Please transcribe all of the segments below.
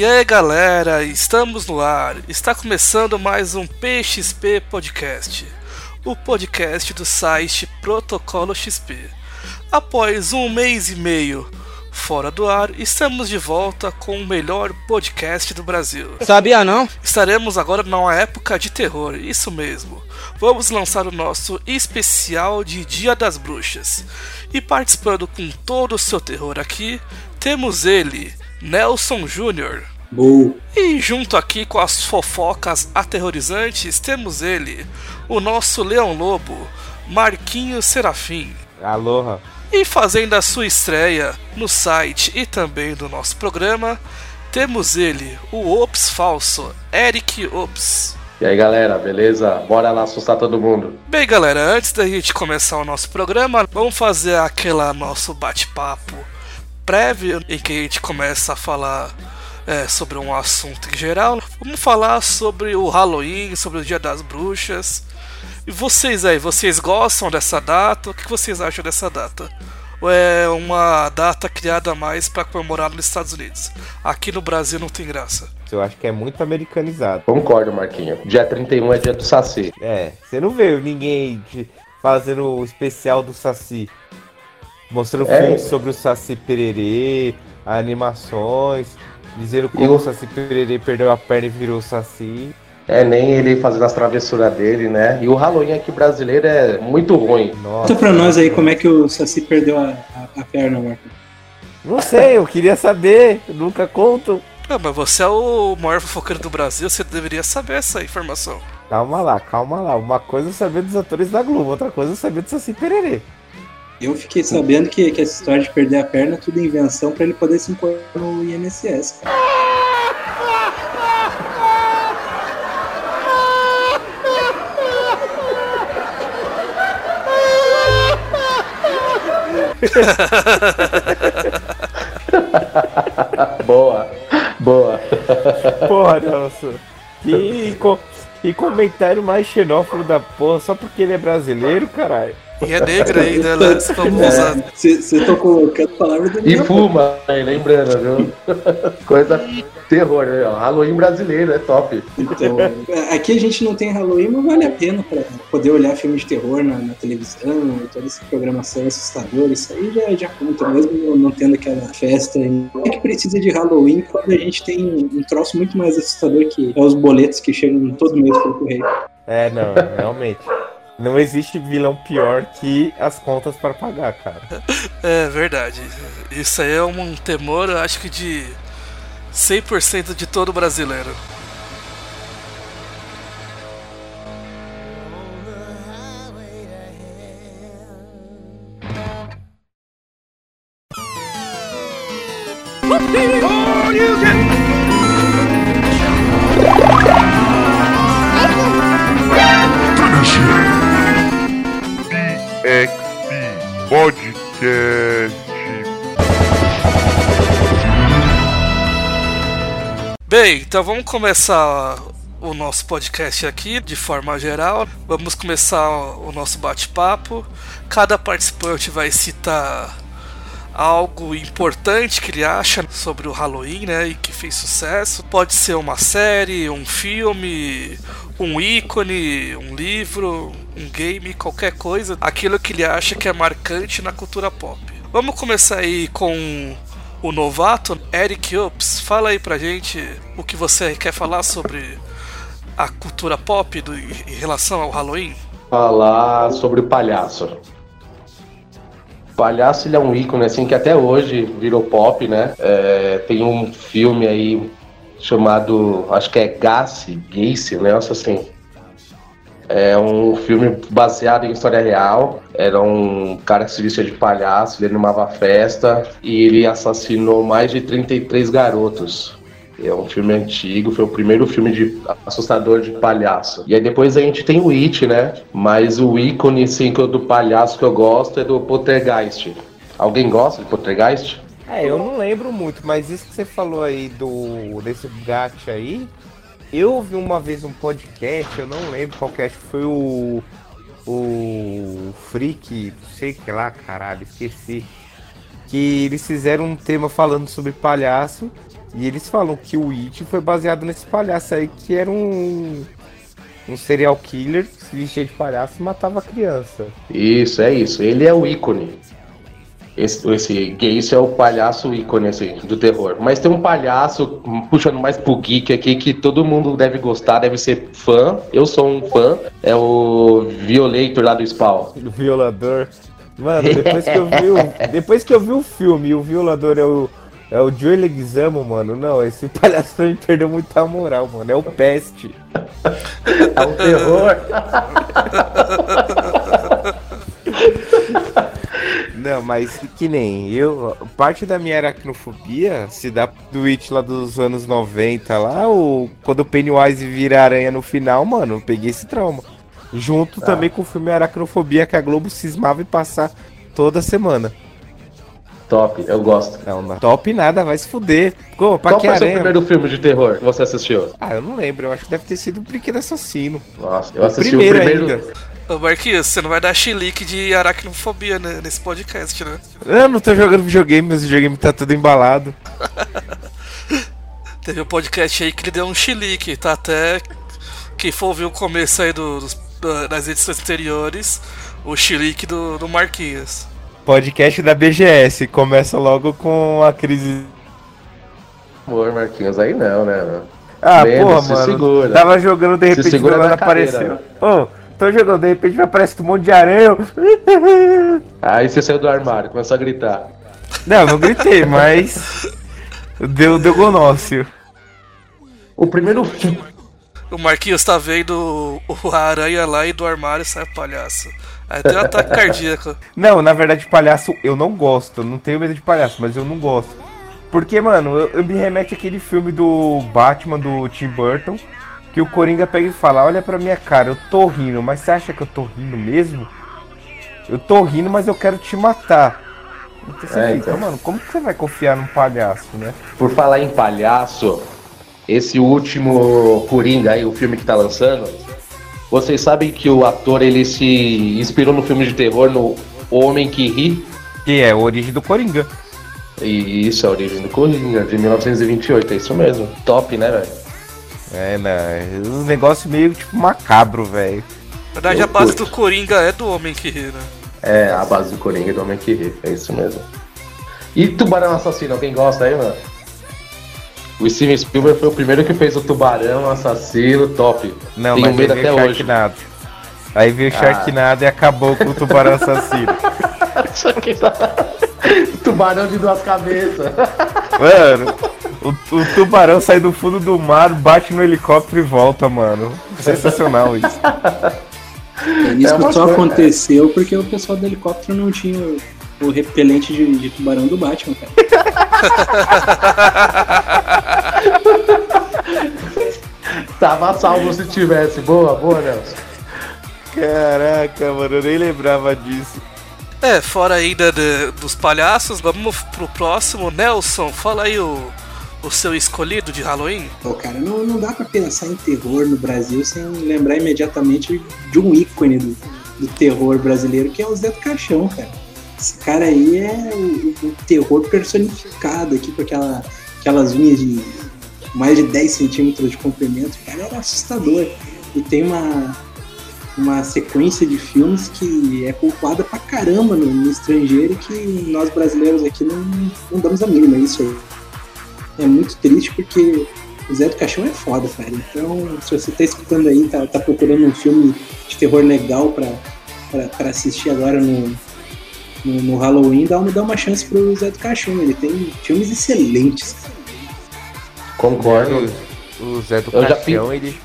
E aí galera, estamos no ar. Está começando mais um PXP Podcast, o podcast do site Protocolo XP. Após um mês e meio fora do ar, estamos de volta com o melhor podcast do Brasil. Sabia não? Estaremos agora numa época de terror, isso mesmo. Vamos lançar o nosso especial de Dia das Bruxas. E participando com todo o seu terror aqui, temos ele, Nelson Júnior. Boa. E junto aqui com as fofocas aterrorizantes, temos ele, o nosso Leão Lobo, Marquinhos Serafim. Aloha. E fazendo a sua estreia no site e também do nosso programa, temos ele, o Ops Falso, Eric Ops. E aí galera, beleza? Bora lá assustar todo mundo. Bem, galera, antes da gente começar o nosso programa, vamos fazer aquela nosso bate-papo prévio em que a gente começa a falar é, sobre um assunto em geral. Vamos falar sobre o Halloween, sobre o Dia das Bruxas. E vocês aí, vocês gostam dessa data? O que vocês acham dessa data? Ou é uma data criada mais para comemorar nos Estados Unidos? Aqui no Brasil não tem graça. Eu acho que é muito americanizado. Concordo, Marquinho. Dia 31 é dia do Saci. É, você não vê ninguém de- fazendo o especial do Saci. Mostrando É. filmes sobre o Saci Pererê, animações, dizendo como Eu- o Saci Pererê perdeu a perna e virou Saci. É nem ele fazendo as travessuras dele, né? E o Halloween aqui brasileiro é muito ruim. Nossa. Conta pra nós aí como é que o Saci perdeu a, a, a perna, Marco. Não sei, eu queria saber, nunca conto. Ah, mas você é o maior fofoqueiro do Brasil, você deveria saber essa informação. Calma lá, calma lá. Uma coisa é saber dos atores da Globo, outra coisa é saber do Saci Pererê. Eu fiquei sabendo que, que essa história de perder a perna é tudo invenção pra ele poder se impor no INSS. cara. Boa, boa. Porra, Nelson. Que, co- que comentário mais xenófobo da porra, só porque ele é brasileiro, caralho. E é negra ainda, né? Vamos usar. Você tocou cada palavra do E fuma, aí, lembrando, viu? Coisa terror, né? ó. Halloween brasileiro, é top. Então, aqui a gente não tem Halloween, mas vale a pena pra poder olhar filme de terror na, na televisão, toda essa programação assustadora, isso aí já, já conta, mesmo não tendo aquela festa. É que precisa de Halloween quando a gente tem um troço muito mais assustador que é os boletos que chegam todo mês pelo correio. É, não, realmente. Não existe vilão pior que as contas para pagar, cara. É verdade. Isso aí é um temor, eu acho que de 100% de todo brasileiro. PXP Podcast. Bem, então vamos começar o nosso podcast aqui de forma geral. Vamos começar o nosso bate-papo. Cada participante vai citar algo importante que ele acha sobre o Halloween, né, e que fez sucesso. Pode ser uma série, um filme, um ícone, um livro, um game, qualquer coisa, aquilo que ele acha que é marcante na cultura pop. Vamos começar aí com o novato, Eric Ups. Fala aí pra gente o que você quer falar sobre a cultura pop do- em relação ao Halloween. Falar sobre o palhaço. Palhaço ele é um ícone assim que até hoje virou pop, né? É, tem um filme aí chamado, acho que é Gacy, Gacy, né? Nossa, assim. É um filme baseado em história real. Era um cara que se vestia de palhaço, ele animava a festa e ele assassinou mais de 33 garotos. É um filme antigo, foi o primeiro filme de assustador de palhaço. E aí depois a gente tem o It, né? Mas o ícone eu- do palhaço que eu gosto é do Poltergeist. Alguém gosta de Poltergeist? É, eu não lembro muito, mas isso que você falou aí do desse gato aí, eu ouvi uma vez um podcast, eu não lembro qual que é, foi o o Freak, sei que lá, caralho, esqueci. Que eles fizeram um tema falando sobre palhaço E eles falam que o It foi baseado nesse palhaço aí, que era um, um serial killer que se vestia de palhaço e matava criança. Isso, é isso. Ele é o ícone. Esse, esse gay, isso é o palhaço ícone assim, do terror. Mas tem um palhaço, puxando mais pro geek aqui, que todo mundo deve gostar, deve ser fã. Eu sou um fã. É o Violator lá do Spawn. O violador. Mano, depois que eu vi o, depois que eu vi o filme e o violador é o, é o Joey Leguizamo, mano, não, esse palhaço me perdeu muita moral, mano. É o Peste. É um terror. Não, mas que nem eu, parte da minha aracnofobia se dá do It lá dos anos 90 lá, ou quando o Pennywise vira aranha no final, mano, eu peguei esse trauma. Junto também com o filme Aracnofobia que a Globo cismava em passar toda semana. Top, eu gosto. Não, não. Top nada, vai se fuder. Pô, pra Qual que foi o seu primeiro filme de terror que você assistiu? Ah, eu não lembro, eu acho que deve ter sido o Brinquedo Assassino. Nossa, eu O assisti primeiro o primeiro. ainda. Ô Marquinhos, você não vai dar chilique de aracnofobia né, nesse podcast, né? Eu não tô jogando videogame, meus videogame tá tudo embalado. Teve um podcast aí que ele deu um chilique, tá até. Quem for ouvir o começo aí do- dos- da- das edições anteriores, o chilique do, do Marquinhos. Podcast da BGS, começa logo com a crise. Amor, Marquinhos, aí não, né? Ah, Lembra, porra, se mano. segura. Tava jogando, de Se repente segura na cadeira, apareceu. né? Ô, tô jogando, de repente aparece um monte de aranha. Aí você saiu do armário, começou a gritar. Não, não gritei, mas. Deu, deu gonócio. O primeiro filme. O Marquinhos tá vendo o a aranha lá e do armário sai o palhaço. Aí tem um ataque cardíaco. Não, na verdade, palhaço eu não gosto. Eu não tenho medo de palhaço, mas eu não gosto. Porque, mano, eu, eu me remete àquele filme do Batman do Tim Burton. Que o Coringa pega e fala: Olha pra minha cara, eu tô rindo, mas você acha que eu tô rindo mesmo? Eu tô rindo, mas eu quero te matar. Então você É, fica, então. mano, como que você vai confiar num palhaço, né? Por falar em palhaço, esse último Coringa aí, o filme que tá lançando, vocês sabem que o ator ele se inspirou no filme de terror no Homem que Ri? Que é a origem do Coringa. E isso é a origem do Coringa, de 1928, é isso mesmo. Top, né, velho? É, né? Um negócio meio tipo macabro, velho. Na verdade, Eu a base curto. do Coringa é do Homem que ri, né? É, a base do Coringa e do Homem que Ri, é isso mesmo. E Tubarão Assassino, alguém gosta aí, mano? O Steven Spielberg foi o primeiro que fez o Tubarão Assassino, top. Não, Tenho mas medo até o hoje. Sharknado. Aí veio o Ah. Sharknado e acabou com o tubarão assassino. Tubarão de duas cabeças. Mano, o, o tubarão sai do fundo do mar, bate no helicóptero e volta, mano. Sensacional isso. É, Isso É só coisa, aconteceu porque o pessoal do helicóptero não tinha o, o repelente de, de tubarão do Batman, cara. Tava salvo se tivesse. Boa, boa, Nelson. Caraca, mano, eu nem lembrava disso. É, fora ainda de- dos palhaços, vamos pro próximo. Nelson, fala aí o, o seu escolhido de Halloween. Pô, cara, não, não dá pra pensar em terror no Brasil sem lembrar imediatamente de um ícone do, do terror brasileiro, que é o Zé do Caixão, cara. Esse cara aí é o, o terror personificado aqui, com aquela, aquelas unhas de mais de 10 centímetros de comprimento. O cara era assustador. E tem uma, uma sequência de filmes que é cultuada pra caramba no, no estrangeiro que nós brasileiros aqui não, não damos a mínima. Isso aí é muito triste porque o Zé do Caixão é foda, cara. Então, se você tá escutando aí, tá, tá procurando um filme de terror legal pra, pra, pra assistir agora no, no, no Halloween, dá uma, dá uma chance pro Zé do Caixão. Ele tem filmes excelentes. Concordo. O Zé do Eu Caixão, ele,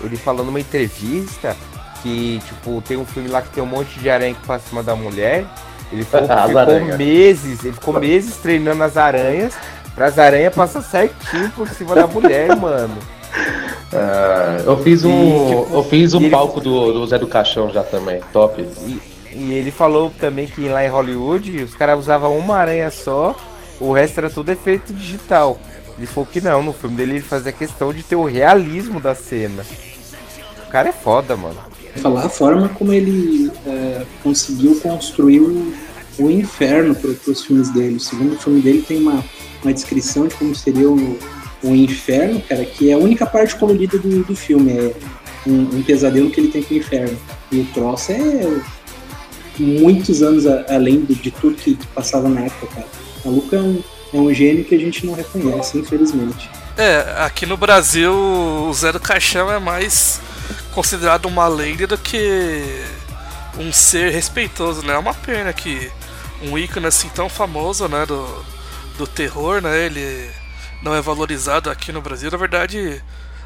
ele falou numa entrevista que, tipo, tem um filme lá que tem um monte de aranha que passa em cima da mulher. Ele ficou aranhas. meses, ele ficou meses treinando as aranhas, para as aranhas passar certinho por cima da mulher, mano. Ah, eu fiz um, E, tipo, eu fiz um ele- palco do, do Zé do Caixão já também. Top. E, e ele falou também que lá em Hollywood os caras usavam uma aranha só, o resto era tudo efeito digital. Ele falou que não, no filme dele ele fazia questão de ter o realismo da cena. O cara é foda, mano. Falar a forma como ele é, conseguiu construir o, o inferno para os filmes dele. O segundo filme dele tem uma, uma descrição de como seria o, o inferno, cara, que é a única parte colorida do, do filme. É um, um pesadelo que ele tem com o inferno. E o troço é muitos anos a, além de, tudo que, passava na época, cara. A Luca é um, é um gênio que a gente não reconhece, infelizmente. É, aqui no Brasil o Zé do Caixão é mais considerado uma lenda do que um ser respeitoso, né? É uma pena que um ícone assim tão famoso, né, do, do terror, né, ele não é valorizado aqui no Brasil. Na verdade,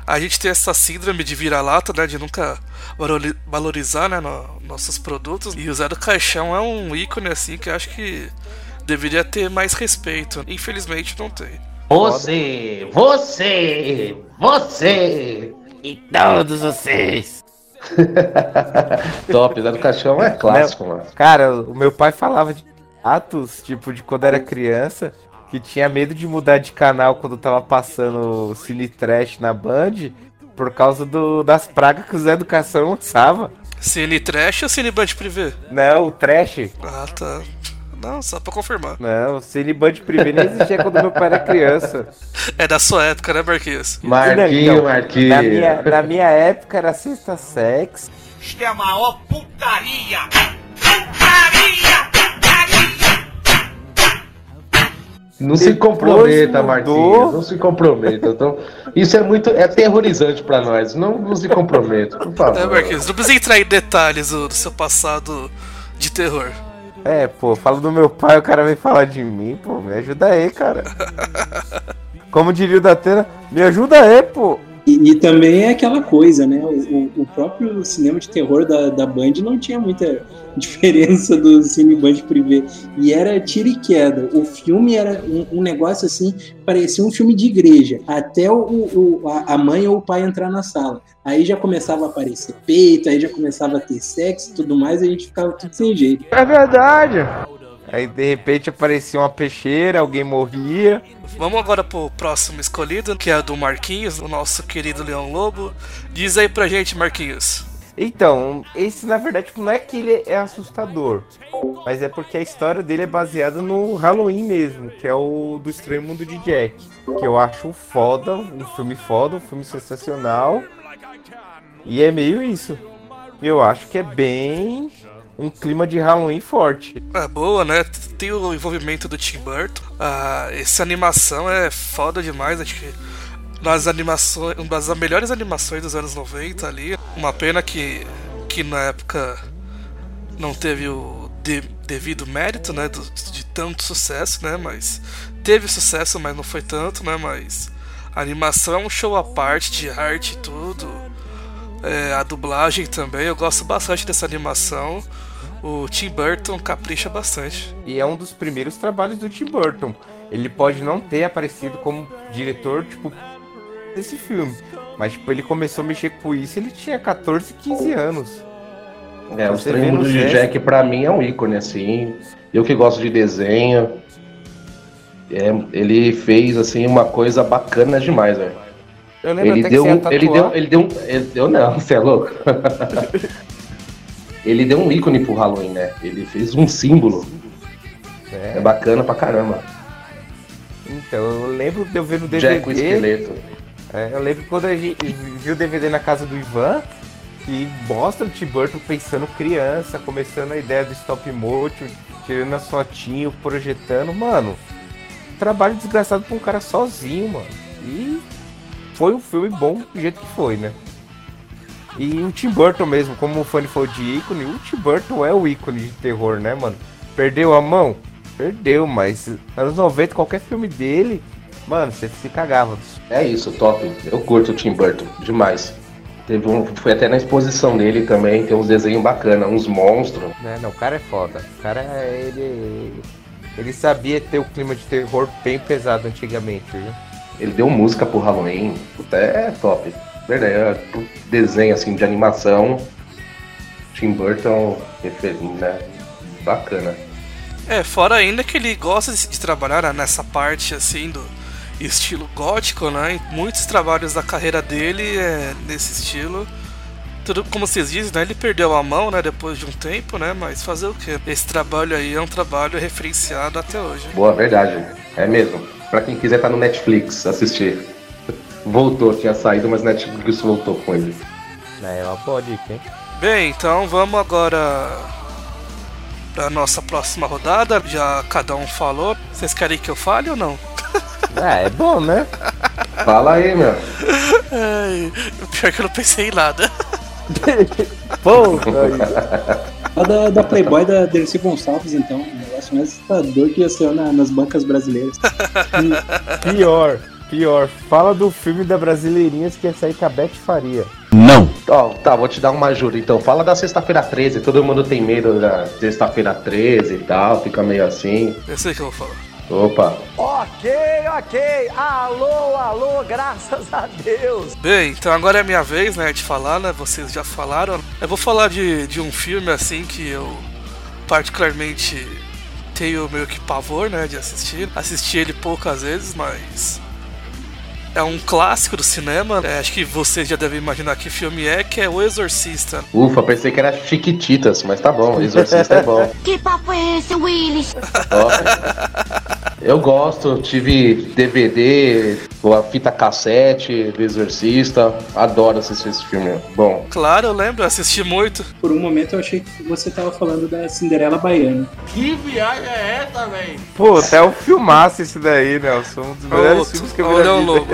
a gente tem essa síndrome de vira-lata, né? De nunca valorizar né, no, nossos produtos. E o Zé do Caixão é um ícone assim que acho que deveria ter mais respeito. Infelizmente não tem. Você, você, você e todos vocês. Top, Zé do Caixão é clássico, mano. Cara, o meu pai falava de atos, tipo, de quando era criança que tinha medo de mudar de canal quando tava passando Cine Trash na Band por causa do, das pragas que o Zé Educação lançava. Cine Trash ou Cine Band Privé? Não, o Trash. Ah, tá. Não, só pra confirmar. Não, o Cine Band Privé nem existia quando meu pai era criança. É da sua época, né, Marquinhos? Marquinho, então, Marquinhos. Na minha, na minha época era Sexta Sex. Isto é a maior putaria! Putaria! Não Depois se comprometa, mudou... Marquinhos. Não se comprometa. Então, isso é muito. É aterrorizante para nós. Não, não se comprometa, por favor. É, Marquinhos, não precisa entrar em detalhes do, do, seu passado de terror. É, pô, falo do meu pai, o cara vem falar de mim, pô, me ajuda aí, cara. Como diria o Datena, me ajuda aí, pô. E, e, também é aquela coisa, né? O, o, próprio cinema de terror da, da Band não tinha muita diferença do cine Band privê. E era tiro e queda. O filme era um, um, negócio assim, parecia um filme de igreja. Até o, o, a mãe ou o pai entrar na sala. Aí já começava a aparecer peito, aí já começava a ter sexo e tudo mais, e a gente ficava tudo sem jeito. É verdade. Aí de repente aparecia uma peixeira, alguém morria. Vamos agora pro próximo escolhido, que é do Marquinhos, o nosso querido Leão Lobo. Diz aí pra gente, Marquinhos. Então, esse na verdade não é que ele é assustador, mas é porque a história dele é baseada no Halloween mesmo, que é o do Estranho Mundo de Jack, que eu acho foda, um filme foda, um filme sensacional. E é meio isso. Eu acho que é bem um clima de Halloween forte. É boa, né? Tem o envolvimento do Tim Burton. Ah, essa animação é foda demais, acho que nas animações, uma das melhores animações dos anos 90 ali. Uma pena que, que na época não teve o de, devido mérito, né, do, de tanto sucesso, né, mas teve sucesso, mas não foi tanto, né, mas a animação é um show à parte de arte e tudo. É, a dublagem também, eu gosto bastante dessa animação o Tim Burton capricha bastante. E é um dos primeiros trabalhos do Tim Burton. Ele pode não ter aparecido como diretor, tipo, desse filme. Mas, tipo, ele começou a mexer com isso ele tinha 14, 15 anos. É, o Estranho Mundo de Jack pra mim é um ícone, assim. Eu que gosto de desenho. É, ele fez, assim, uma coisa bacana demais, velho. Eu lembro ele deu, um, ele deu, ele deu, ele deu, não, você é louco. ele deu um ícone pro Halloween, né? Ele fez um símbolo. É, é bacana pra caramba. Então, eu lembro de eu ver no DVD. Jack o esqueleto. É, eu lembro quando a gente viu o DVD na casa do Ivan, que mostra o Tim Burton pensando criança, começando a ideia do stop motion, tirando a fotinho, projetando, mano. Trabalho desgraçado pra um cara sozinho, mano. E foi um filme bom do jeito que foi, né? E o Tim Burton mesmo, como o Funny foi de ícone, o Tim Burton é o ícone de terror, né, mano? Perdeu a mão? Perdeu, mas anos 90, qualquer filme dele, mano, você se cagava. É isso, top. Eu curto o Tim Burton demais. Teve um, foi até na exposição dele também, tem uns desenhos bacanas, uns monstros. É, não, o cara é foda. O cara, ele. Ele sabia ter o clima de terror bem pesado antigamente, viu? Ele deu música pro Halloween, puta, é top. Verdade, é desenho assim de animação. Tim Burton, né? Bacana. É, fora ainda que ele gosta de, de trabalhar nessa parte assim do estilo gótico, né? Muitos trabalhos da carreira dele é nesse estilo. Tudo como vocês dizem, né? Ele perdeu a mão, né? Depois de um tempo, né? Mas fazer o quê? Esse trabalho aí é um trabalho referenciado até hoje. Boa, verdade. É mesmo. Pra quem quiser tá no Netflix assistir. Voltou, tinha saído, mas Netflix voltou com ele. É uma boa dica, hein? Bem, então vamos agora pra nossa próxima rodada. Já cada um falou. Vocês querem que eu fale ou não? Ah, é bom, né? Fala aí, meu. Ai, o pior é que eu não pensei em nada. Pô, A da, da Playboy da Dercy Gonçalves, então. O negócio mais assustador que ia ser na- nas bancas brasileiras. pior, pior. Fala do filme da Brasileirinhas que ia sair com a Beth Faria. Ó, tá, vou te dar uma ajuda. Então, fala da sexta-feira 13. Todo mundo tem medo da sexta-feira 13 e tal, fica meio assim. Eu sei o que eu vou falar. Opa. Ok, ok. Alô, alô, graças a Deus. Bem, então agora é minha vez, né, de falar, né? Vocês já falaram. Eu vou falar de, de um filme assim que eu particularmente tenho meio que pavor, né, de assistir. Assisti ele poucas vezes, mas é um clássico do cinema. É, acho que vocês já devem imaginar que filme é, que é O Exorcista. Ufa, pensei que era Chiquititas, mas tá bom, Exorcista é bom. Que papo é esse, Willis? Ó, eu gosto, tive DVD, a fita cassete do Exorcista, adoro assistir esse filme. Bom, Claro, eu lembro, eu assisti muito. Por um momento eu achei que você tava falando da Cinderela Baiana. Que viagem é essa, velho? Pô, até um filmaço esse daí, Nelson. Um dos melhores filmes que eu vi Olha o vida. logo.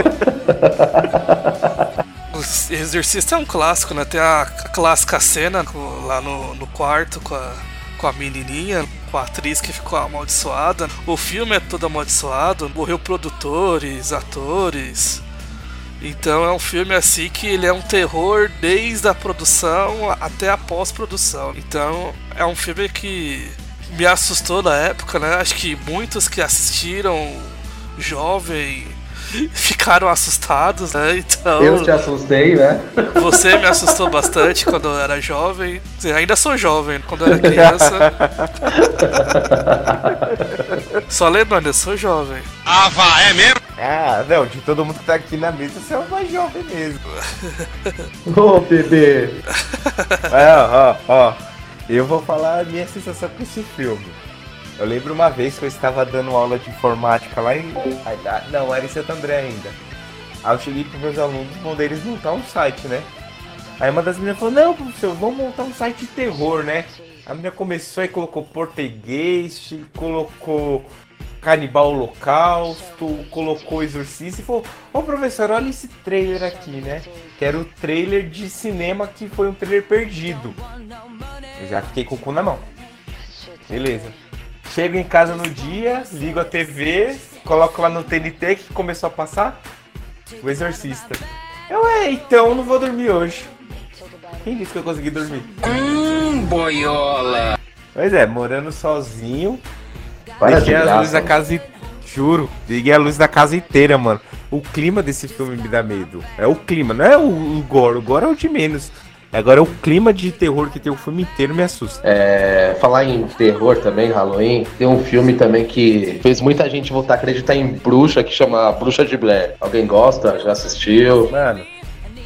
O Exorcista é um clássico, né? Tem a clássica cena lá no, no quarto com a, com a menininha, com a atriz que ficou amaldiçoada. O filme é todo amaldiçoado, morreu produtores, atores. Então é um filme assim que ele é um terror desde a produção até a pós-produção. Então é um filme que me assustou na época, né? Acho que muitos que assistiram jovem ficaram assustados, né? Então eu te assustei, né? você me assustou bastante quando eu era jovem. Ainda sou jovem, quando eu era criança. Só lembrando, eu sou jovem. Ah, vá, é mesmo? Ah, não, de todo mundo que tá aqui na mesa, você é o mais jovem mesmo. Ô, bebê. É, ó, ó. Eu vou falar a minha sensação com esse filme. Eu lembro uma vez que eu estava dando aula de informática lá em. ah, Não, era em Santo André ainda. Aí eu cheguei pros meus alunos, mandei eles montar um site, né? Aí uma das meninas falou, não, professor, vamos montar um site de terror, né? A menina começou e colocou português, colocou Canibal Holocausto, colocou Exorcista e falou, ô professor, olha esse trailer aqui, né? Que era o trailer de cinema que foi um trailer perdido. Eu já fiquei com o cu na mão. Beleza. Chego em casa no dia, ligo a TV, coloco lá no TNT que começou a passar. O Exorcista. Eu, é, então não vou dormir hoje. Quem disse que eu consegui dormir? Hum, boiola. Pois é, morando sozinho. Para liguei de a graça. luz da casa. e- Juro, liguei a luz da casa inteira, mano. O clima desse filme me dá medo. É o clima, não é o, o gore. O gore é o de menos. Agora o clima de terror que tem o filme inteiro me assusta. É, falar em terror também, Halloween, tem um filme também que fez muita gente voltar a acreditar em bruxa, que chama Bruxa de Blair. Alguém gosta? Já assistiu? Mano,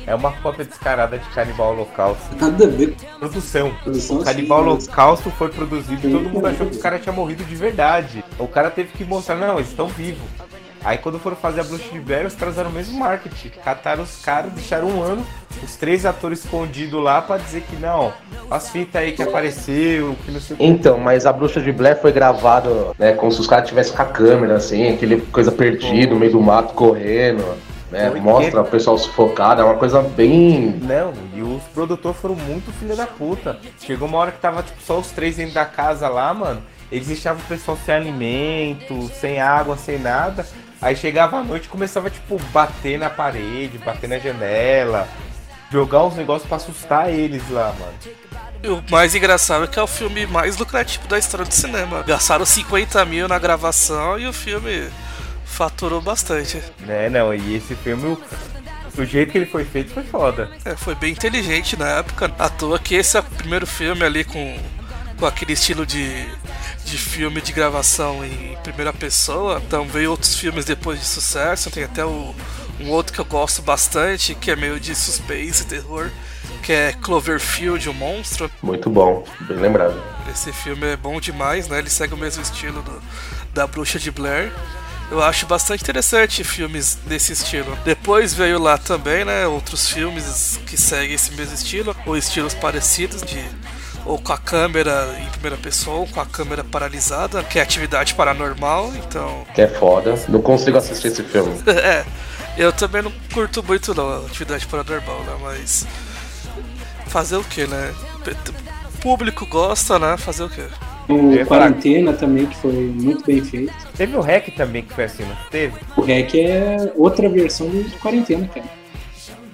é uma cópia descarada de Canibal Holocausto. Nada a ver com Produção. produção. O Canibal Holocausto foi produzido e todo mundo achou que o cara tinha morrido de verdade. O cara teve que mostrar, não, eles estão vivos. Aí quando foram fazer a Bruxa de Blair, os caras usaram o mesmo marketing. Cataram os caras, deixaram um ano, os três atores escondidos lá pra dizer que não, as fitas aí que apareceu, que não sei o que. Então, mas a Bruxa de Blair foi gravado, né, como se os caras tivessem com a câmera, assim, aquele coisa perdido, no meio do mato, correndo, né, mostra o pessoal sufocado, é uma coisa bem... Não, e os produtores foram muito filha da puta. Chegou uma hora que tava tipo, só os três dentro da casa lá, mano. Eles deixavam o pessoal sem alimento, sem água, sem nada. Aí chegava a noite e começava, tipo, bater na parede, bater na janela, jogar uns negócios pra assustar eles lá, mano. E o mais engraçado é que é o filme mais lucrativo da história do cinema. Gastaram 50 mil na gravação e o filme faturou bastante. Né, não, e esse filme, o, o jeito que ele foi feito foi foda. É, foi bem inteligente na época. À toa que esse é o primeiro filme ali com, com aquele estilo de, de filme de gravação em primeira pessoa. Então veio outros filmes depois de sucesso. Tem até o, um outro que eu gosto bastante, que é meio de suspense, terror, que é Cloverfield, o monstro. Muito bom, bem lembrado. Esse filme é bom demais, né? Ele segue o mesmo estilo do- da Bruxa de Blair. Eu acho bastante interessante filmes desse estilo. Depois veio lá também, né, outros filmes que seguem esse mesmo estilo, ou estilos parecidos de ou com a câmera em primeira pessoa, ou com a câmera paralisada, que é atividade paranormal, então Que é foda. Não consigo assistir esse filme. é, eu também não curto muito não, a atividade paranormal, né? Mas fazer o que, né? O público gosta, né? Fazer o que? O falar. Quarentena também, que foi muito bem feito. Teve o REC também que foi assim, não teve? O REC é outra versão do Quarentena, cara.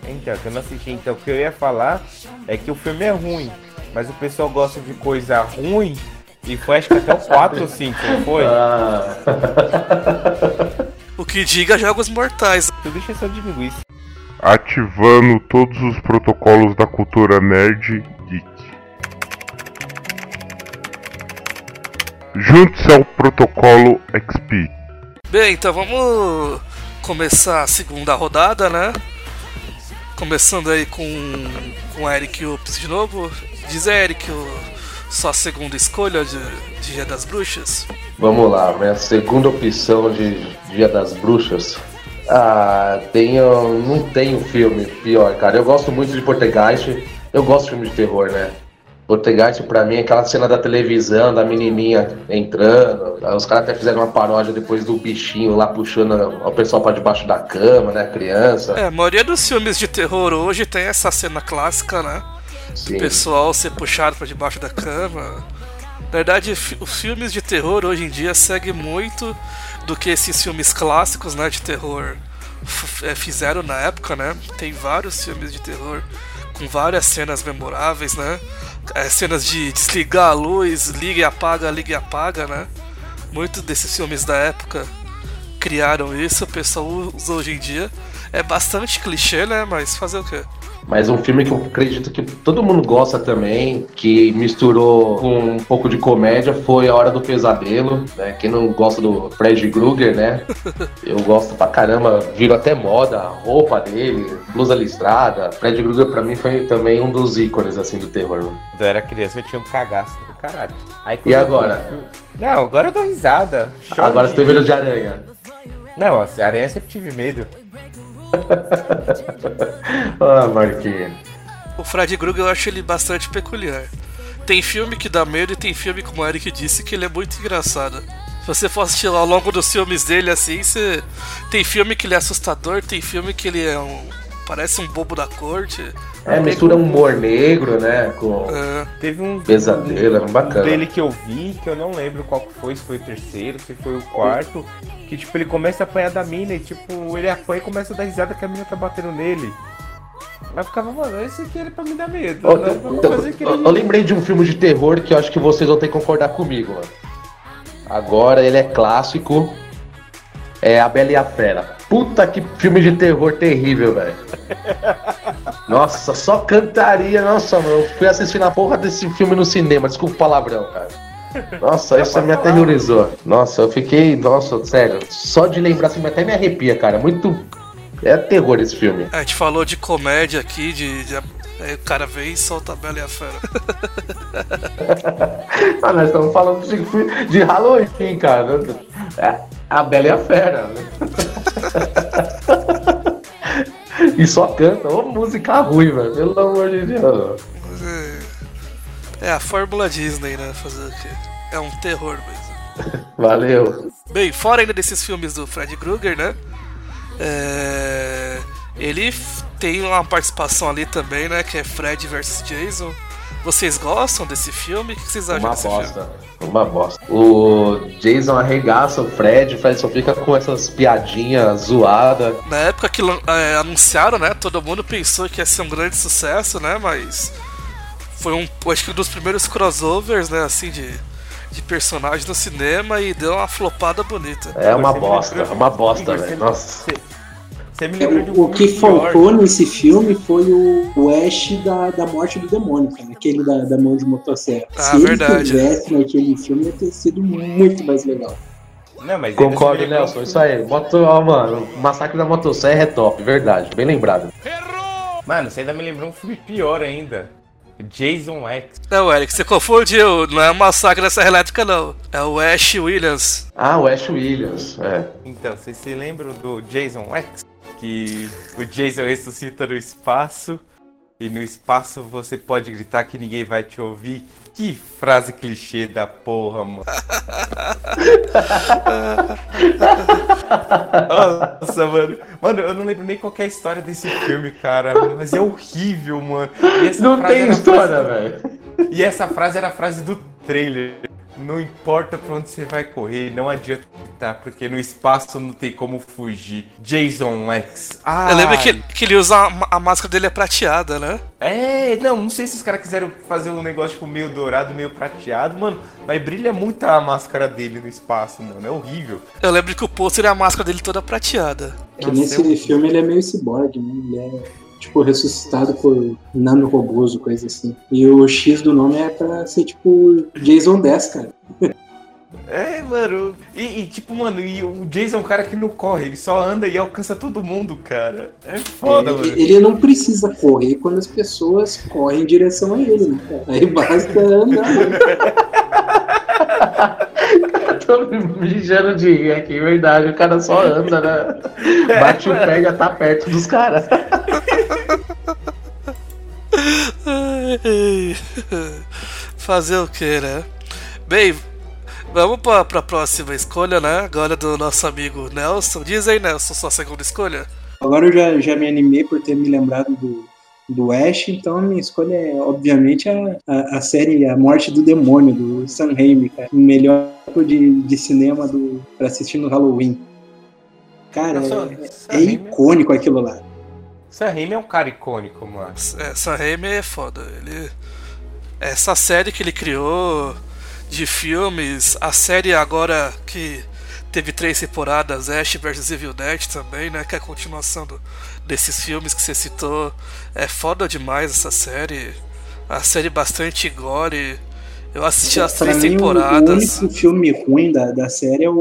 Então, que eu não assisti. Então, o que eu ia falar é que o filme é ruim, mas o pessoal gosta de coisa ruim e foi acho que até o 4 ou 5, não foi? Ah, O que diga Jogos Mortais. Tu deixa só de linguiça. Ativando todos os protocolos da cultura nerd geek. Junte-se ao protocolo XP. Bem, então vamos começar a segunda rodada, né? Começando aí com, com Eric Ups de novo. Diz Eric, o, sua segunda escolha de de Dia das Bruxas. Vamos lá, minha segunda opção de Dia das Bruxas. Ah, tenho, não tenho filme pior, cara. Eu gosto muito de Portegeist. Eu gosto de filme de terror, né? Portegeist pra mim é aquela cena da televisão, da menininha entrando. Os caras até fizeram uma paródia depois do bichinho lá puxando o pessoal pra debaixo da cama, né? A criança. É, a maioria dos filmes de terror hoje tem essa cena clássica, né? Sim. Pessoal ser puxado pra debaixo da cama. Na verdade, os filmes de terror hoje em dia seguem muito do que esses filmes clássicos, né, de terror eh, fizeram na época, né? Tem vários filmes de terror com várias cenas memoráveis, né? Eh, cenas de desligar a luz, liga e apaga, liga e apaga, né? Muitos desses filmes da época criaram isso, o pessoal usa hoje em dia. É bastante clichê, né? Mas fazer o quê? Mas um filme que eu acredito que todo mundo gosta também, que misturou com um pouco de comédia, foi A Hora do Pesadelo, né? Quem não gosta do Fred Krueger, né? Eu gosto pra caramba, viro até moda, a roupa dele, blusa listrada. Fred Krueger pra mim foi também um dos ícones, assim, do terror. Quando eu era criança eu tinha um cagaço do caralho. Aí, E eu- agora? Não, agora eu dou risada. Choro Agora de você tem medo de aranha. Não, a aranha sempre tive medo. Ah, Marquinhos. O Fred Krueger eu acho ele bastante peculiar. Tem filme que dá medo e tem filme, como o Eric disse, que ele é muito engraçado. Se você for assistir ao longo dos filmes dele assim, você... tem filme que ele é assustador, tem filme que ele é um. parece um bobo da corte. É, mistura humor negro, né? Com É, Teve um pesadelo, é um bacana. dele que eu vi, que eu não lembro qual foi, se foi o terceiro, se foi o quarto, que tipo, ele começa a apanhar da mina e tipo, ele apanha e começa a dar risada que a mina tá batendo nele. Mas ficava, mano, esse aqui era pra me dar medo. Né? eu, fazer aquele- eu- eu lembrei de um filme de terror que eu acho que vocês vão ter que concordar comigo, mano. Agora ele é clássico. É A Bela e a Fera. Puta que filme de terror terrível, velho. Nossa, só cantaria. Nossa, mano. Eu fui assistir na porra desse filme no cinema. Desculpa o palavrão, cara. Nossa, isso me aterrorizou. Nossa, eu fiquei. Nossa, sério. Só de lembrar assim, até me arrepia, cara. Muito. É terror esse filme. a gente falou de comédia aqui, de. de- aí o cara vem e solta a Bela e a Fera. Ah, nós estamos falando de, de Halloween, cara. É a Bela e a Fera. né? e só canta. Ô, música ruim, velho. Pelo amor de Deus. É, é a fórmula Disney, né? Fazer o quê? É um terror mesmo. Valeu. Bem, fora ainda desses filmes do Fred Krueger, né? É, Ele tem uma participação ali também, né? Que é Fred vs Jason. Vocês gostam desse filme? O que vocês acham Uma desse filme? bosta. Uma bosta. O Jason arregaça o Fred, o Fred só fica com essas piadinhas zoadas. Na época que é, anunciaram, né? Todo mundo pensou que ia ser um grande sucesso, né? Mas foi um, acho que um dos primeiros crossovers, né? Assim de, de personagens no cinema e deu uma flopada bonita. É uma bosta, é uma bosta, velho. Nossa. Você me lembrou de um O que filme pior. faltou nesse filme foi o, o Ash da, da morte do demônio, cara. Aquele da, da mão de motosserra. Ah, Se ele verdade. tivesse naquele filme, ia ter sido muito mais legal. Não, mas ainda Concordo, Nelson. Isso aí. Moto, ó, mano, o Massacre da Motosserra é top, verdade. Bem lembrado. Mano, você ainda me lembrou um filme pior ainda. Jason X. Não, Eric, você confundiu. Não é o Massacre da Serra Elétrica, não. É o Ash Williams. Ah, o Ash Williams, é. Então, vocês se lembram do Jason X? Que o Jason ressuscita no espaço e no espaço você pode gritar que ninguém vai te ouvir. Que frase clichê da porra, mano. Nossa, mano. Mano, eu não lembro nem qual é a história desse filme, cara. Mas é horrível, mano. Não tem história, frase- velho. E essa frase era a frase do trailer. Não importa pra onde você vai correr, não adianta gritar, porque no espaço não tem como fugir. Jason X. Ah, Eu lembro que, que ele usa a, a máscara dele é prateada, né? É, não, não sei se os caras quiseram fazer um negócio tipo meio dourado, meio prateado, mano. Mas brilha muito a máscara dele no espaço, mano. É horrível. Eu lembro que o pôster é a máscara dele toda prateada. Que Nossa, nesse eu- filme ele é meio ciborgue, né? Ele é, tipo, ressuscitado por nanorobôs ou coisa assim. E o X do nome é pra ser, tipo, Jason 10, cara. É, mano. E, e, tipo, mano, e o Jason é um cara que não corre, ele só anda e alcança todo mundo, cara. É foda, ele, mano. ele não precisa correr quando as pessoas correm em direção a ele, né, cara? Aí basta andar. Tô me mijando de rir aqui, verdade. O cara só anda, né? Bate o pé e já tá perto dos caras. Fazer o que, né? Bem, vamos pra, pra próxima escolha, né? Agora do nosso amigo Nelson. Diz aí, Nelson, sua segunda escolha. Agora eu já, já me animei por ter me lembrado do, do Ash, então a minha escolha é, obviamente, a, a, a série A Morte do Demônio, do Sam Raimi, cara. O melhor tipo de, de cinema do, pra assistir no Halloween. Cara, Nossa, é, é Raimi- icônico aquilo lá. Sam Raimi é um cara icônico, mano. É, Sam Raimi é foda. Ele... Essa série que ele criou de filmes, a série agora que teve três temporadas, Ash vs Evil Dead também, né? Que é a continuação do- desses filmes que você citou. É foda demais essa série. A série bastante gore. Eu assisti as três mim, temporadas. O único filme ruim da, da série é o,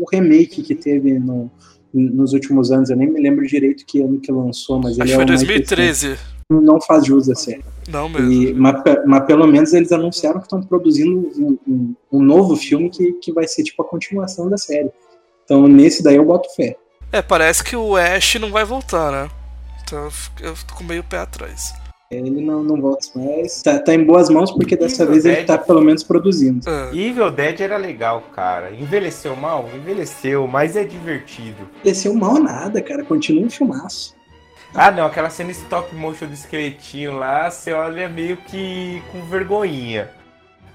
o remake que teve no- nos últimos anos. Eu nem me lembro direito que ano que lançou, mas Acho ele é foi mais 2013. recente. Não faz jus à série. Não mesmo. E, mas, mas pelo menos eles anunciaram que estão produzindo um, um- um novo filme que, que vai ser tipo a continuação da série. Então nesse daí eu boto fé. É, parece que o Ash não vai voltar, né? Então eu fico- eu fico com meio pé atrás. Ele não, não volta mais. Tá, tá em boas mãos porque dessa Evil vez ele Dead. tá pelo menos produzindo. É. Evil Dead era legal, cara. Envelheceu mal? Envelheceu, mas é divertido. Desceu mal nada, cara. Continua um filmaço. Ah, não, aquela cena stop motion do esqueletinho lá, você olha meio que com vergonhinha.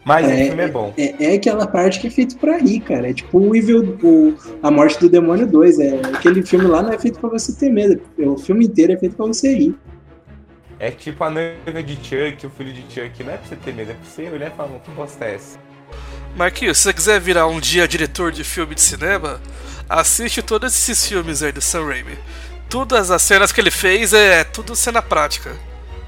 Mas o filme é bom. É, é aquela parte que é feito pra rir, cara. É tipo o Evil, o, A Morte do Demônio 2. É, aquele filme lá não é feito pra você ter medo. O filme inteiro é feito pra você rir. É tipo a noiva de Chuck, o filho de Chuck. Não é pra você ter medo, é pra você olhar e falar, "Mano, que bosta é essa? Marquinhos, se você quiser virar um dia diretor de filme de cinema, assiste todos esses filmes aí do Sam Raimi. Todas as cenas que ele fez é tudo cena prática.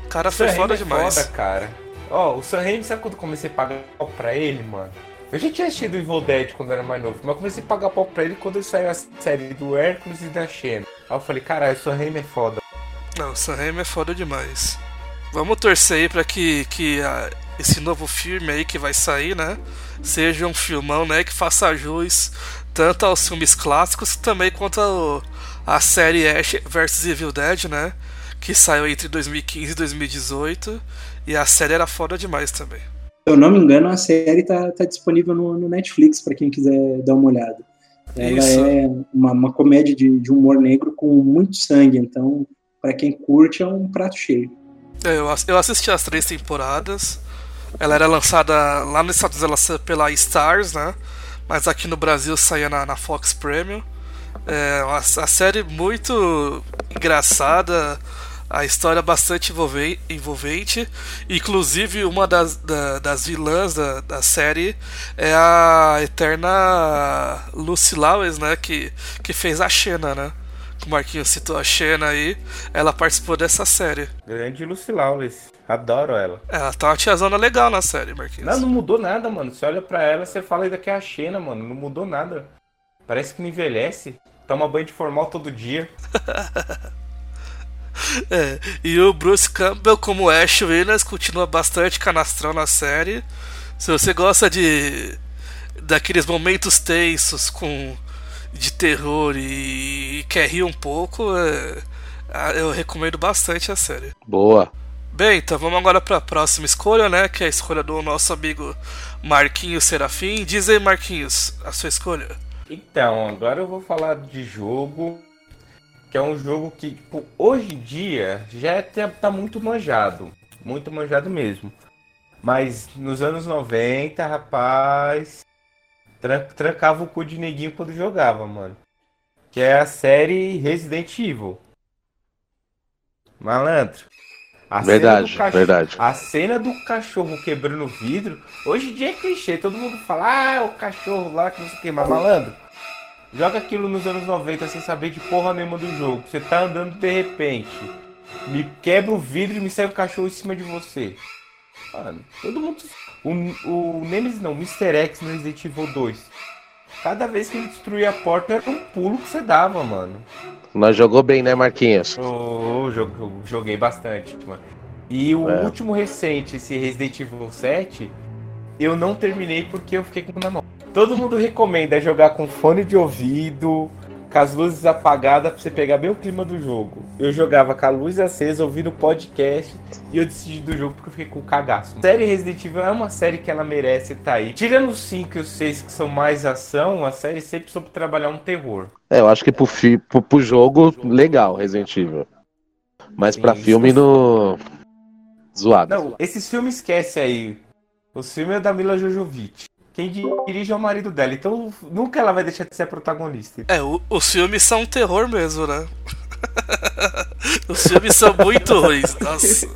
O cara foi Sam foda Raimi é demais. Foda, cara. Ó, o Sam Raimi, sabe quando eu comecei a pagar pau pra ele, mano? Eu já tinha assistido Evil Dead quando eu era mais novo, mas comecei a pagar pau pra ele quando saiu a série do Hércules e da Xena. Aí eu falei, caralho, o Sam Raimi é foda. Não, o Sam Raimi é foda demais. Vamos torcer aí pra que, que ah, esse novo filme aí que vai sair, né? Seja um filmão, né? Que faça jus tanto aos filmes clássicos também quanto ao, a série Ash vs Evil Dead, né? Que saiu entre 2015 e 2018. E a série era foda demais também. Se eu não me engano, a série tá, tá disponível no, no Netflix pra quem quiser dar uma olhada. Ela Isso. é uma, uma comédia de, de humor negro com muito sangue, então pra quem curte é um prato cheio. É, Eu, eu assisti as três temporadas. Ela era lançada lá nos Estados Unidos pela Stars, né? Mas aqui no Brasil saía na, na Fox Premium. É uma, a série muito engraçada, a história bastante envolve- envolvente. Inclusive, uma das, da- das vilãs da, da série é a eterna Lucy Lawless, né? Que, que fez a Xena, né? O Marquinhos citou a Xena aí. Ela participou dessa série. Grande Lucy Lawless. Adoro ela. Ela tá uma tiazona legal na série, Marquinhos. Não, não mudou nada, mano. Você olha pra ela, você fala ainda que é a Xena, mano. Não mudou nada. Parece que não envelhece. Toma banho de formal todo dia. É, e o Bruce Campbell como Ash Williams continua bastante canastrão na série. Se você gosta de daqueles momentos tensos com de terror e, e quer rir um pouco, é, eu recomendo bastante a série. Boa. Bem, então vamos agora para a próxima escolha, né? Que é a escolha do nosso amigo Marquinhos Serafim. Diz aí, Marquinhos, a sua escolha. Então, agora eu vou falar de jogo, que é um jogo que, tipo, hoje em dia já é- tá, muito manjado. Muito manjado mesmo. Mas nos anos 90, rapaz, trancava o cu de neguinho quando jogava, mano. Que é a série Resident Evil. Malandro. A Verdade, cachorro- verdade. A cena do cachorro quebrando o vidro, hoje em dia é clichê, todo mundo fala, ah, o cachorro lá, que não sei o que, mas malandro, joga aquilo nos anos 90 sem saber de porra nenhuma do jogo. Você tá andando de repente, me quebra o vidro e me sai o cachorro em cima de você. Mano, todo mundo. O, o Nemesis não, o Mr. X no Resident Evil 2. Cada vez que ele destruía a porta era um pulo que você dava, mano. Nós jogou bem, né, Marquinhos? Eu, eu joguei, bastante, mano. E o É. último recente, esse Resident Evil 7, eu não terminei porque eu fiquei com na mão. Todo mundo recomenda jogar com fone de ouvido, com as luzes apagadas, pra você pegar bem o clima do jogo. Eu jogava com a luz acesa, ouvindo podcast, e eu decidi do jogo porque eu fiquei com cagaço. A série Resident Evil é uma série que ela merece estar aí. Tirando os 5 e os 6 que são mais ação, a série sempre soube trabalhar um terror. É, eu acho que pro, fi, pro, pro jogo, legal, Resident Evil. Mas pra Sim, filme, isso- no. Zoado. Não, esses filmes esquece aí. O filme é da Mila Jojovic. Quem dirige é o marido dela, então nunca ela vai deixar de ser a protagonista. É, o- os filmes são um terror mesmo, né? os filmes são muito ruins, nossa.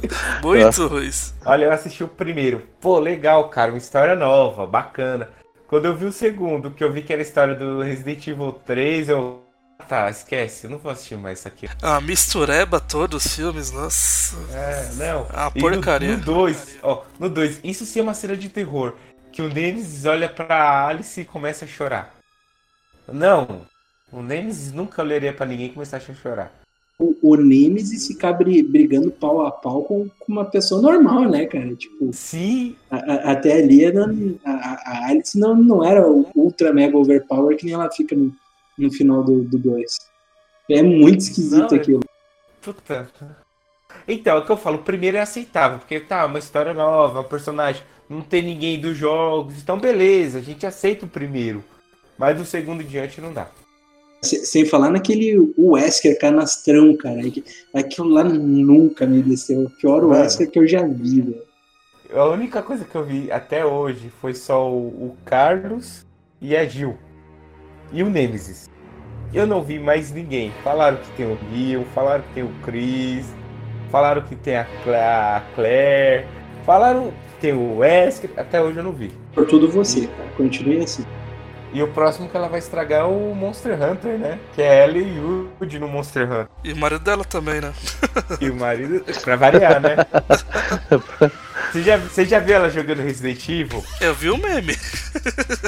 Muito ruins. Olha, eu assisti o primeiro. Pô, legal, cara, uma história nova, bacana. Quando eu vi o segundo, que eu vi que era a história do Resident Evil 3, eu. "Ah, Tá, esquece, eu não vou assistir mais isso aqui. A mistureba todos os filmes, nossa. É, não. Ah, porcaria. No 2, ó, no 2, isso sim é uma cena de terror. Que o Nemesis olha pra Alice e começa a chorar. Não, o Nemesis nunca olharia pra ninguém e começasse a chorar. O, o Nemesis ficar bri- brigando pau a pau com, com uma pessoa normal, né, cara? Tipo, Sim, a- a- até ali não- a, a- Alice não, não era ultra mega overpower que nem ela fica no, no final do 2. É muito esquisito Não, é- aquilo. puta. Então, é o que eu falo, o primeiro é aceitável, porque tá, uma história nova, um personagem, não tem ninguém dos jogos, então beleza, a gente aceita o primeiro. Mas do segundo diante não dá. Se- Sem falar naquele Wesker canastrão, cara. Aqu- Aquilo lá nunca me desceu. O pior Mano. Wesker que eu já vi, velho. A única coisa que eu vi até hoje foi só o, o Carlos e a Gil. E o Nemesis. Eu não vi mais ninguém. Falaram que tem o Gil, falaram que tem o Chris, falaram que tem a, Cla- a Claire, falaram tem o Wesker. Até hoje eu não vi. Por tudo você, cara. Continue assim. E o próximo que ela vai estragar é o Monster Hunter, né? Que é ela e o Yuji no Monster Hunter. E o marido dela também, né? E o marido, pra variar, né? Você já, você já viu ela jogando Resident Evil? Eu vi o meme.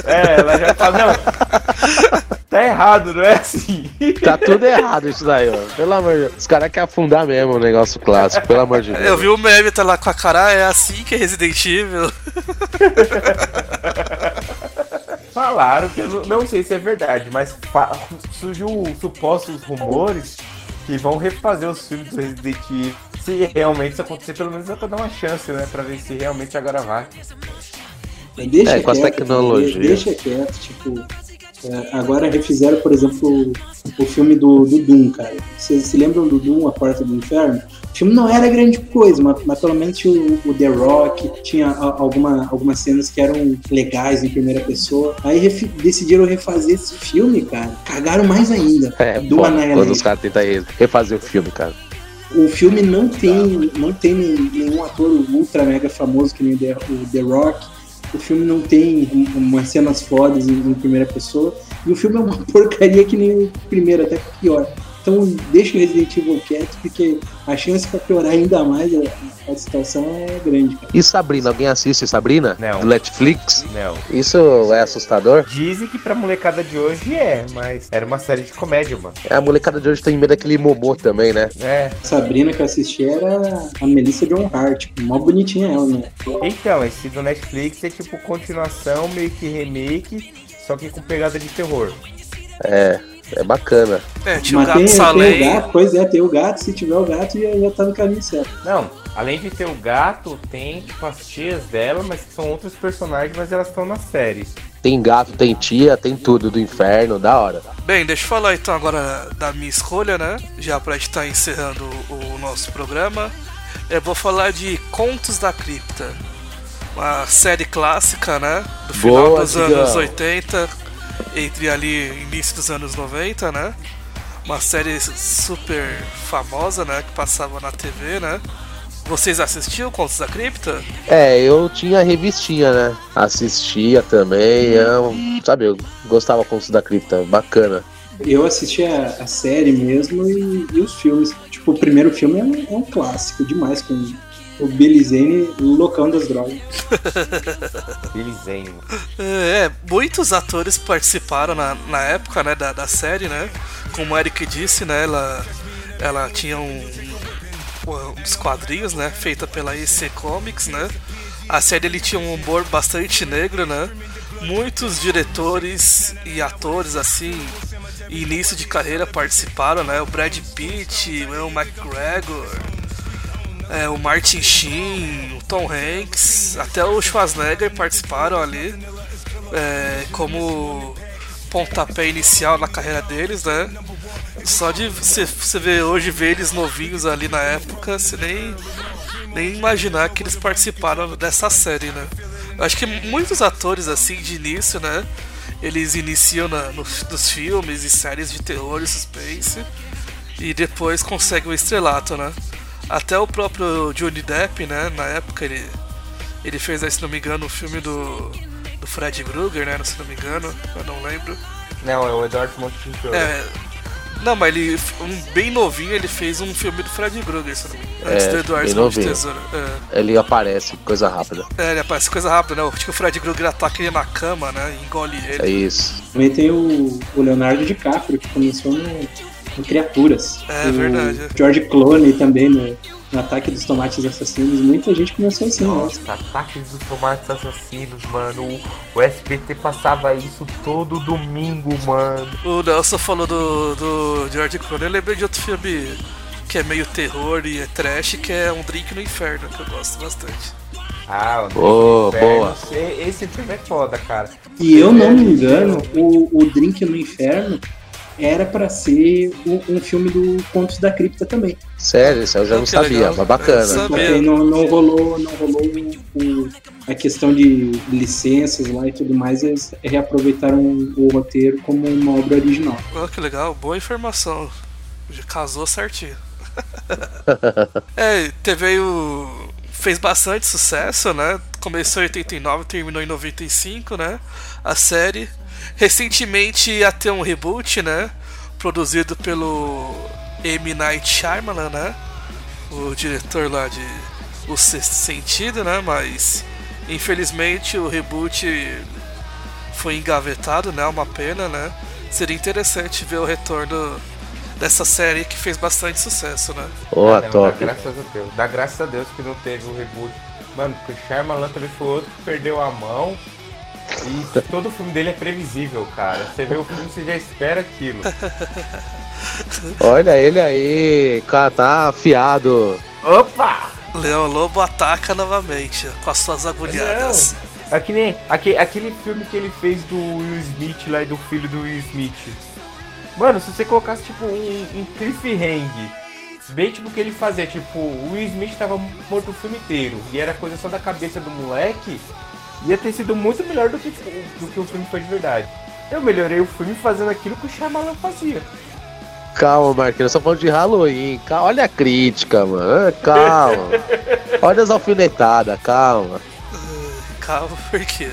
É, ela já fala, não, tá errado, não é assim. Tá tudo errado isso daí, ó. Pelo amor de Deus. Os caras querem afundar mesmo o negócio clássico, pelo amor de Deus. Eu vi o meme, tá lá com a cara, "Ah, é assim que é Resident Evil. Falaram que eu não, sei se é verdade, mas surgiu supostos rumores que vão refazer os filmes do Resident Evil. Se realmente isso acontecer, pelo menos é pra dar uma chance, né? Pra ver se realmente agora vai. Deixa É, com as quieto, tecnologias. cara, Deixa quieto, tipo. É, agora refizeram, por exemplo, o, o filme do, do Doom, cara. Vocês se lembram do Doom, A Porta do Inferno? O filme não era grande coisa, mas, mas pelo menos tinha o, o The Rock, tinha a- alguma, algumas cenas que eram legais em primeira pessoa. Aí refi- decidiram refazer esse filme, cara. Cagaram mais ainda. É, do pô, quando os caras tentam re- refazer o filme, cara. O filme não tem, não tem nenhum ator ultra mega famoso que nem o The, o The Rock. O filme não tem um- umas cenas fodas em, em primeira pessoa. E o filme é uma porcaria que nem o primeiro, até pior. Então deixa o Resident Evil quieto, porque a chance pra piorar ainda mais a, a situação é grande, cara. E Sabrina, alguém assiste Sabrina? Não. Do Netflix? Não. Isso é assustador? Dizem que pra molecada de hoje é, mas era uma série de comédia, mano. É, a molecada de hoje tem medo daquele Momô também, né? É. Sabrina que eu assisti era a Melissa John Hart, mó bonitinha ela, né? Então, esse do Netflix é tipo continuação, meio que remake, só que com pegada de terror. É, é bacana. É, tinha o Mas gato tem, tem o gato, pois é, tem o gato, se tiver o gato já, já tá no caminho certo. Não, além de ter o gato, tem tipo as tias dela, mas que são outros personagens, mas elas estão na série. Tem gato, tem tia, tem tudo do inferno, da hora. Bem, deixa eu falar então agora da minha escolha, né? Já pra gente estar encerrando o nosso programa. Eu vou falar de Contos da Cripta. Uma série clássica, né? Do final Boa, dos Digão. anos 80, entre ali início dos anos 90, né? Uma série super famosa, né? Que passava na TV, né? Vocês assistiam Contos da Cripta? É, eu tinha revistinha, né? Assistia também, eu, sabe, eu gostava com da cripta, bacana. Eu assisti a, a série mesmo e, e os filmes. Tipo, o primeiro filme é um, é um clássico demais, com o Billy Zane loucão das drogas. Bilisenho. É, muitos atores participaram na, na época, né, da, da série, né? Como o Eric disse, né, ela, ela tinha um, uns quadrinhos, né, feita pela EC Comics, né? A série ele tinha um humor bastante negro, né? Muitos diretores e atores assim, início de carreira participaram, né? O Brad Pitt, o Ewan McGregor, é, o Martin Sheen, o Tom Hanks, até o Schwarzenegger participaram ali é, como pontapé inicial na carreira deles, né? Só de você, ver hoje ver eles novinhos ali na época, você nem, nem imaginar que eles participaram dessa série, né? Eu acho que muitos atores assim de início, né? Eles iniciam na, nos, nos filmes e séries de terror e suspense e depois conseguem o estrelato, né? Até o próprio Johnny Depp, né? Na época ele, ele fez, aí, se não me engano, o filme do, do Fred Krueger, né? Se não me engano, eu não lembro. Não, é o Eduardo Monte de É, não, mas ele, um, bem novinho, ele fez um filme do Fred Krueger, se não me engano. Antes É, do Eduardo bem Mão de novinho. Tesoura. É. Ele aparece, coisa rápida. É, ele aparece coisa rápida, né? Acho que o Fred Krueger ataca ele na cama, né? e Engole ele. É isso. Também tem o, o Leonardo DiCaprio, que começou no, no Criaturas. É o verdade. George Clooney também no, no Ataque dos Tomates Assassinos. Muita gente começou assim, né? Nossa, ataques dos tomates assassinos, mano. O, o SBT passava isso todo domingo, mano. O Nelson falou do, do George Clooney, eu lembrei de outro filme que é meio terror e é trash, que é Um Drink no Inferno, que eu gosto bastante. Ah, o Boa, Inferno, boa. esse- filme é foda, cara. E eu não me É, engano, o, o Drink no Inferno era pra ser um, um filme do Contos da Cripta também. Sério, isso eu já não Que sabia, legal. mas bacana. Sabia. não, não rolou, não rolou o- a questão de licenças lá e tudo mais, eles reaproveitaram o roteiro como uma obra original. Oh, que legal, boa informação. Casou certinho. é, teve aí o. Fez bastante sucesso, né? Começou em 89, terminou em 95, né? A série. Recentemente ia ter um reboot, né? Produzido pelo M. Night Shyamalan, né? O diretor lá de O Sexto Sentido, né? Mas infelizmente o reboot foi engavetado, né? Uma pena, né? Seria interessante ver o retorno dessa série que fez bastante sucesso, né? Ó, Não, Dá top. graças a Deus. Dá graças a Deus que não teve o reboot. Mano, porque o Shyamalan também foi outro que perdeu a mão. E todo o filme dele é previsível, cara. Você vê o filme, você já espera aquilo. Olha ele aí, cara, tá afiado. Opa! Leão Lobo ataca novamente com as suas agulhadas. É que nem aquele, aquele filme que ele fez do Will Smith lá e do filho do Will Smith. Mano, se você colocasse tipo um, um cliffhanger, bem tipo o que ele fazia, tipo, o Will Smith tava morto o filme inteiro e era coisa só da cabeça do moleque, ia ter sido muito melhor do que, do que o filme foi de verdade. Eu melhorei o filme fazendo aquilo que o Shyamalan fazia. Calma, Marquinhos, só falando de Halloween. Calma, olha a crítica, mano. Calma. Olha as alfinetadas, calma. Calma, porque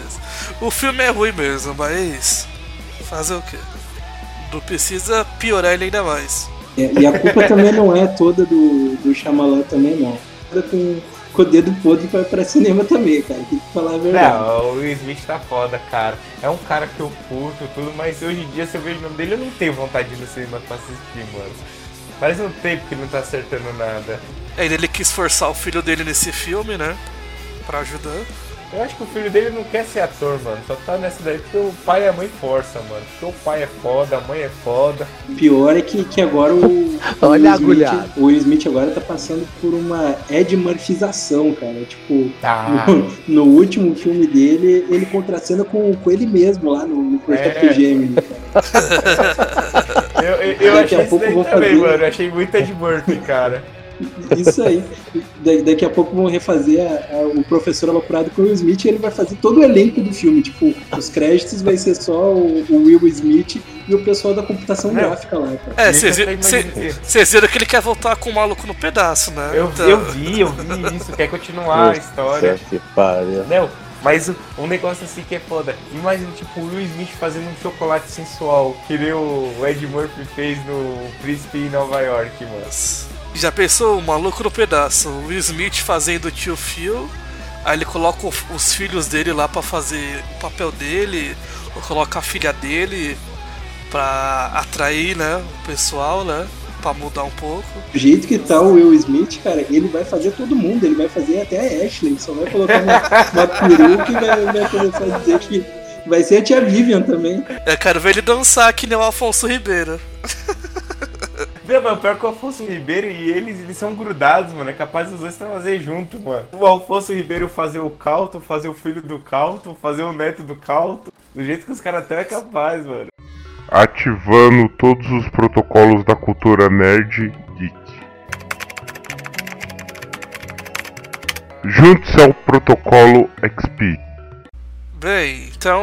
o filme é ruim mesmo, mas fazer o quê? Não precisa piorar ele ainda mais. É, e a culpa também não é toda do, do Shyamalan também, não. Com, com o dedo podre pra, pra cinema também, cara. Tem que falar a verdade. Não, o Will Smith tá foda, cara. É um cara que eu curto tudo, mas hoje em dia, se eu vejo o nome dele, eu não tenho vontade de ir no cinema pra assistir, mano. Faz um tempo que não tá acertando nada. É, ele quis forçar o filho dele nesse filme, né? Pra ajudar. Eu acho que o filho dele não quer ser ator, mano. Só tá nessa daí porque o pai e a mãe força, mano. Porque o pai é foda, a mãe é foda. O pior é que, que agora o. Olha a o Will Smith-. O Will Smith agora tá passando por uma Ed Murphização, cara. Tipo, Tá. no, no último filme dele, ele contracena com, com ele mesmo lá no, no Projeto É. Gemini. Eu, eu, eu achei isso daí também, fazer. mano. Eu achei muito Ed Murphy, cara. Isso aí. Da- daqui a pouco vão refazer a- a- o professor aloprado com o Will Smith e ele vai fazer todo o elenco do filme. Tipo, os créditos vai ser só o, o Will Smith e o pessoal da computação Não. gráfica lá, cara. É, vocês viram que ele quer voltar com o maluco no pedaço, né? Eu, Então- eu vi, eu vi isso. Quer continuar a história. que pariu. Não, mas um negócio assim que é foda. Imagina, tipo, o Will Smith fazendo um chocolate sensual, que nem o Ed Murphy fez no Príncipe em Nova York, mano. Já pensou o maluco no pedaço? O Will Smith fazendo o tio Phil, aí ele coloca os filhos dele lá pra fazer o papel dele, ou coloca a filha dele pra atrair, né, o pessoal, né, pra mudar um pouco. Do jeito que tá o Will Smith, cara, ele vai fazer todo mundo. Ele vai fazer até a Ashley. Só vai colocar uma, uma peruca e vai, vai começar a dizer que vai ser a tia Vivian também. Eu quero ver ele dançar que nem o Alfonso Ribeiro. Não, mas pior que o Alfonso Ribeiro e eles, eles são grudados, mano. É capaz dos dois fazer junto, mano. O Alfonso Ribeiro fazer o Calton, fazer o filho do Calton, fazer o neto do Calton. Do jeito que os caras estão é capaz, mano. Ativando todos os protocolos da cultura nerd geek. Junte-se ao protocolo XP. Bem, então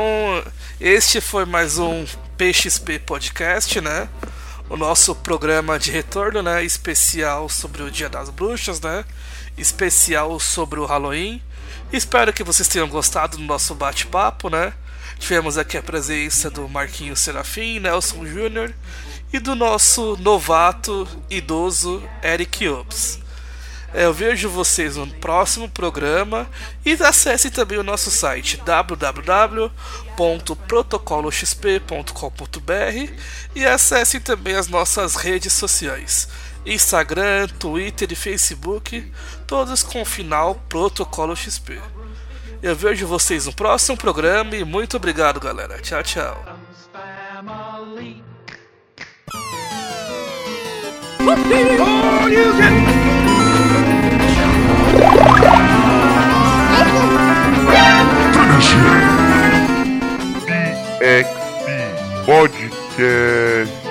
este foi mais um PXP Podcast, né? O nosso programa de retorno, né? Especial sobre o Dia das Bruxas, né? Especial sobre o Halloween. Espero que vocês tenham gostado do nosso bate-papo, né? Tivemos aqui a presença do Marquinhos Serafim, Nelson Júnior e do nosso novato idoso Eric Ops. É, Eu vejo vocês no próximo programa e acesse também o nosso site www.protocoloxp.com.br e acesse também as nossas redes sociais: Instagram, Twitter e Facebook, todos com o final Protocolo XP. Eu vejo vocês no próximo programa e muito obrigado, galera. Tchau, tchau. Get Podcast.